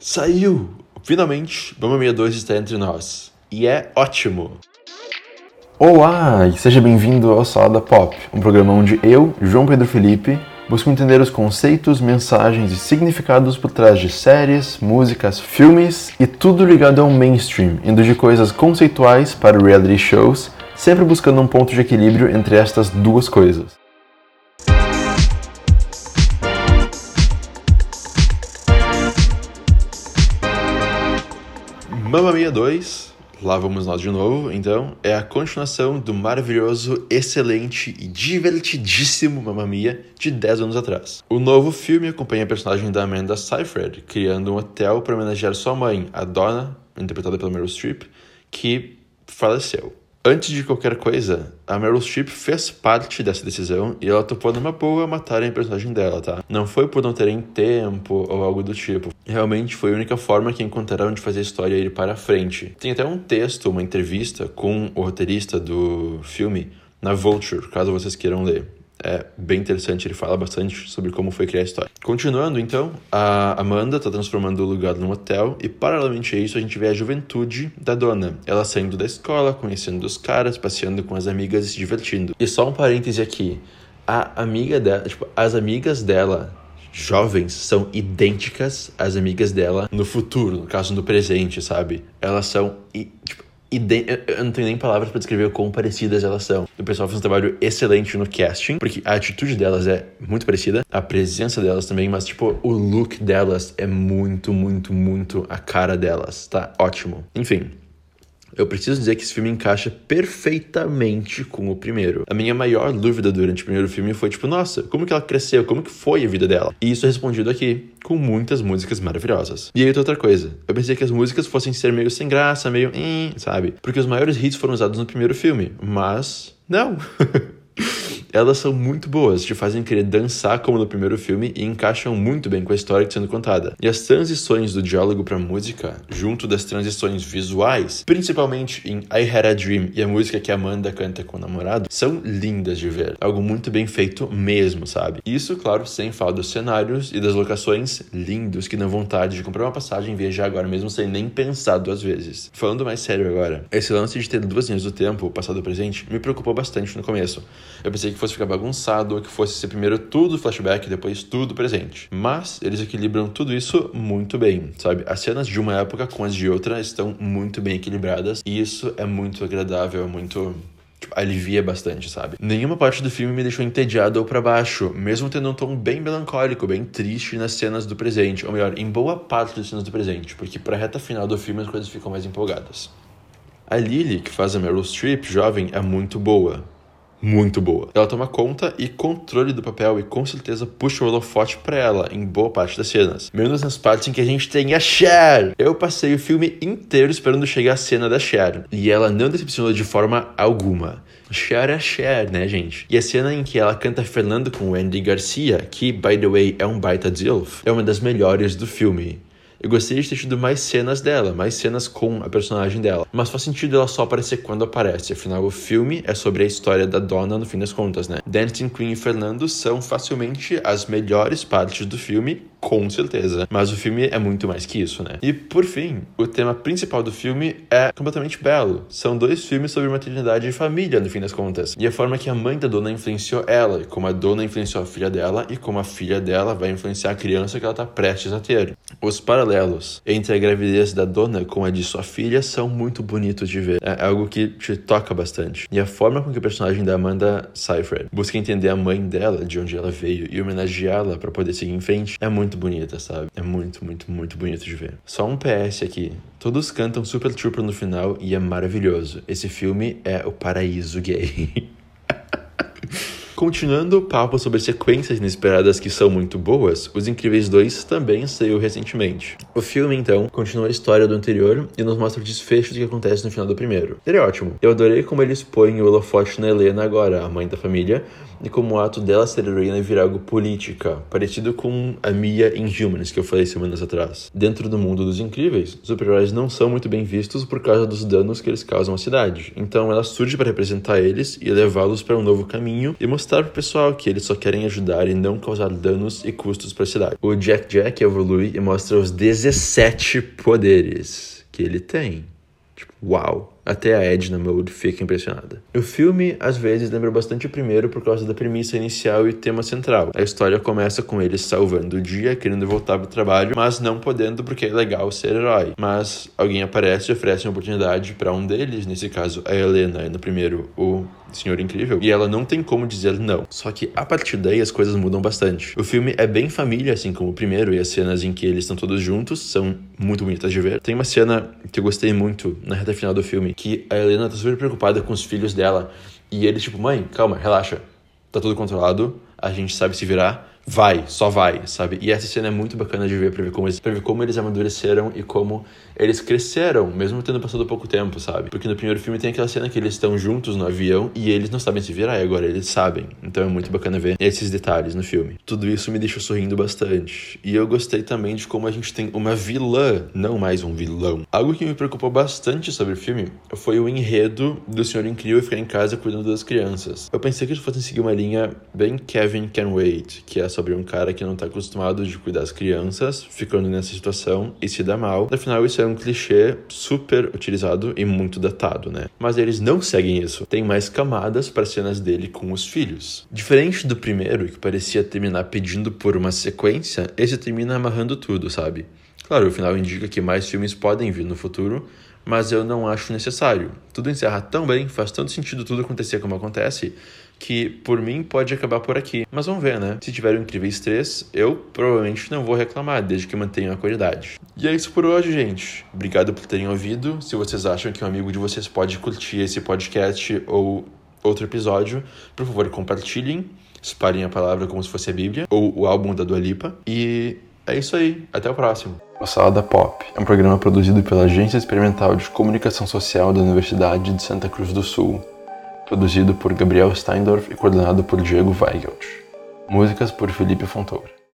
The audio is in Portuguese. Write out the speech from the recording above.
Saiu! Finalmente, Mamma Mia 2 está entre nós. E é ótimo! Olá e seja bem-vindo ao Salada Pop, um programa onde eu, João Pedro Felipe, busco entender os conceitos, mensagens e significados por trás de séries, músicas, filmes e tudo ligado ao mainstream, indo de coisas conceituais para reality shows, sempre buscando um ponto de equilíbrio entre estas duas coisas. Mamma Mia 2, lá vamos nós de novo, então, é a continuação do maravilhoso, excelente e divertidíssimo Mamma Mia de 10 anos atrás. O novo filme acompanha a personagem da Amanda Seyfried, criando um hotel para homenagear sua mãe, a Donna, interpretada pela Meryl Streep, que faleceu. Antes de qualquer coisa, a Meryl Streep fez parte dessa decisão e ela topou numa boa matarem a personagem dela, tá? Não foi por não terem tempo ou algo do tipo. Realmente foi a única forma que encontraram de fazer a história ir para frente. Tem até um texto, uma entrevista com o roteirista do filme na Vulture, caso vocês queiram ler é bem interessante, ele fala bastante sobre como foi criar a história. Continuando, então, a Amanda está transformando o lugar num hotel e, paralelamente a isso, a gente vê a juventude da dona. Ela saindo da escola, conhecendo os caras, passeando com as amigas e se divertindo. E só um parêntese aqui, a amiga dela, tipo, as amigas dela jovens são idênticas às amigas dela no futuro, no caso no presente, sabe? Elas são tipo, eu não tenho nem palavras para descrever o quão parecidas elas são. O pessoal fez um trabalho excelente no casting, porque a atitude delas é muito parecida, a presença delas também, mas tipo, o look delas é muito, muito, muito a cara delas. Tá ótimo. Enfim, eu preciso dizer que esse filme encaixa perfeitamente com o primeiro. A minha maior dúvida durante o primeiro filme foi tipo, nossa, como que ela cresceu? Como que foi a vida dela? E isso é respondido aqui, com muitas músicas maravilhosas. E aí outra coisa, eu pensei que as músicas fossem ser meio sem graça, meio, sabe? Porque os maiores hits foram usados no primeiro filme, mas não. Elas são muito boas, te fazem querer dançar como no primeiro filme e encaixam muito bem com a história que está sendo contada. E as transições do diálogo para música, junto das transições visuais, principalmente em I Had a Dream e a música que Amanda canta com o namorado, são lindas de ver. Algo muito bem feito mesmo, sabe? Isso, claro, sem falar dos cenários e das locações lindos que dão vontade de comprar uma passagem e viajar agora mesmo sem nem pensar duas vezes. Falando mais sério agora, esse lance de ter duas linhas do tempo, passado e presente, me preocupou bastante no começo. Eu pensei que fosse ficar bagunçado ou que fosse ser primeiro tudo flashback e depois tudo presente. Mas eles equilibram tudo isso muito bem, sabe? As cenas de uma época com as de outra estão muito bem equilibradas e isso é muito agradável, é muito Tipo, alivia bastante, sabe? Nenhuma parte do filme me deixou entediado ou para baixo, mesmo tendo um tom bem melancólico, bem triste nas cenas do presente, ou melhor, em boa parte das cenas do presente, porque pra reta final do filme as coisas ficam mais empolgadas. A Lily, que faz a Meryl Streep jovem, é muito boa muito boa. Ela toma conta e controle do papel e com certeza puxa o holofote para ela em boa parte das cenas. Menos nas partes em que a gente tem a Cher. Eu passei o filme inteiro esperando chegar a cena da Cher e ela não decepcionou de forma alguma. Cher é Cher, né, gente? E a cena em que ela canta Fernando com Andy Garcia, que, by the way, é um baita Dilf, é uma das melhores do filme. Eu gostaria de ter tido mais cenas dela, mais cenas com a personagem dela. Mas faz sentido ela só aparecer quando aparece, afinal o filme é sobre a história da dona no fim das contas, né? Dancing Queen e Fernando são facilmente as melhores partes do filme, com certeza. Mas o filme é muito mais que isso, né? E por fim, o tema principal do filme é completamente belo. São dois filmes sobre maternidade e família, no fim das contas. E a forma que a mãe da dona influenciou ela, como a dona influenciou a filha dela e como a filha dela vai influenciar a criança que ela tá prestes a ter. Os paralelos entre a gravidez da dona com a de sua filha são muito bonitos de ver. É algo que te toca bastante. E a forma com que o personagem da Amanda Seyfried busca entender a mãe dela, de onde ela veio, e homenageá-la para poder seguir em frente, é muito bonita, sabe? É muito, muito, muito bonito de ver. Só um PS aqui. Todos cantam Super Trooper no final e é maravilhoso. Esse filme é o paraíso gay. Continuando o papo sobre sequências inesperadas que são muito boas, Os Incríveis 2 também saiu recentemente. O filme, então, continua a história do anterior e nos mostra o desfecho do que acontece no final do primeiro. Ele é ótimo. Eu adorei como eles põem o holofote na Helena agora, a mãe da família, e como o ato dela ser heroína virar algo política, parecido com a Mia em Humans, que eu falei semanas atrás. Dentro do mundo dos incríveis, super-heróis não são muito bem vistos por causa dos danos que eles causam à cidade. Então ela surge para representar eles e levá-los para um novo caminho e mostrar mostrar pro pessoal que eles só querem ajudar e não causar danos e custos para a cidade. O Jack Jack evolui e mostra os 17 poderes que ele tem. Tipo, uau! Até a Edna Mode fica impressionada. O filme, às vezes, lembra bastante o primeiro por causa da premissa inicial e tema central. A história começa com eles salvando o dia, querendo voltar pro trabalho, mas não podendo porque é legal ser herói. Mas alguém aparece e oferece uma oportunidade para um deles, nesse caso a Helena, e no primeiro o Senhor Incrível, e ela não tem como dizer não. Só que a partir daí as coisas mudam bastante. O filme é bem família, assim como o primeiro, e as cenas em que eles estão todos juntos são muito bonitas de ver. Tem uma cena que eu gostei muito na reta final do filme, que a Helena tá super preocupada com os filhos dela. E eles, tipo, mãe, calma, relaxa. Tá tudo controlado, a gente sabe se virar vai, só vai, sabe? E essa cena é muito bacana de ver pra ver como eles, pra ver como eles amadureceram e como eles cresceram, mesmo tendo passado pouco tempo, sabe? Porque no primeiro filme tem aquela cena que eles estão juntos no avião e eles não sabem se virar, e agora eles sabem. Então é muito bacana ver esses detalhes no filme. Tudo isso me deixou sorrindo bastante. E eu gostei também de como a gente tem uma vilã, não mais um vilão. Algo que me preocupou bastante sobre o filme foi o enredo do Senhor Incrível ficar em casa cuidando das crianças. Eu pensei que eles fossem seguir uma linha bem Kevin Can Wait, que é sobre um cara que não tá acostumado de cuidar das crianças, ficando nessa situação e se dá mal. Afinal, isso é um clichê super utilizado e muito datado, né? Mas eles não seguem isso. Tem mais camadas para cenas dele com os filhos. Diferente do primeiro, que parecia terminar pedindo por uma sequência, esse termina amarrando tudo, sabe? Claro, o final indica que mais filmes podem vir no futuro, mas eu não acho necessário. Tudo encerra tão bem, faz tanto sentido tudo acontecer como acontece, que por mim pode acabar por aqui. Mas vamos ver, né? Se tiver o Incríveis 3, eu provavelmente não vou reclamar, desde que mantenha a qualidade. E é isso por hoje, gente. Obrigado por terem ouvido. Se vocês acham que um amigo de vocês pode curtir esse podcast ou outro episódio, por favor, compartilhem, espalhem a palavra como se fosse a Bíblia ou o álbum da Dua Lipa. E é isso aí. Até o próximo. O Salada Pop é um programa produzido pela Agência Experimental de Comunicação Social da Universidade de Santa Cruz do Sul produzido por Gabriel Steindorf e coordenado por Diego Weigelt. Músicas por Felipe Fontoura.